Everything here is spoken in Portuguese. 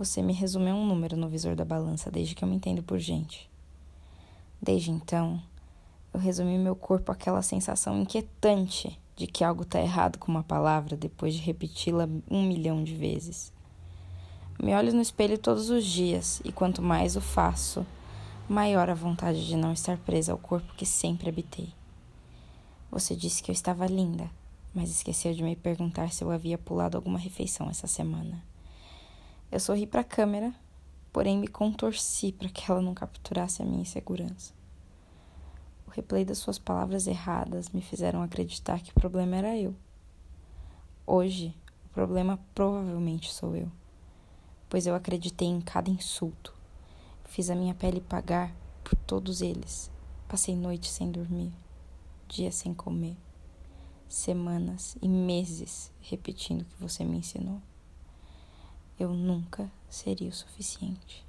Você me resumiu um número no visor da balança desde que eu me entendo por gente. Desde então, eu resumi meu corpo àquela sensação inquietante de que algo está errado com uma palavra depois de repeti-la um milhão de vezes. Me olho no espelho todos os dias e quanto mais o faço, maior a vontade de não estar presa ao corpo que sempre habitei. Você disse que eu estava linda, mas esqueceu de me perguntar se eu havia pulado alguma refeição essa semana. Eu sorri para a câmera, porém me contorci para que ela não capturasse a minha insegurança. O replay das suas palavras erradas me fizeram acreditar que o problema era eu. Hoje, o problema provavelmente sou eu pois eu acreditei em cada insulto. Fiz a minha pele pagar por todos eles. Passei noites sem dormir, dias sem comer, semanas e meses repetindo o que você me ensinou. Eu nunca seria o suficiente.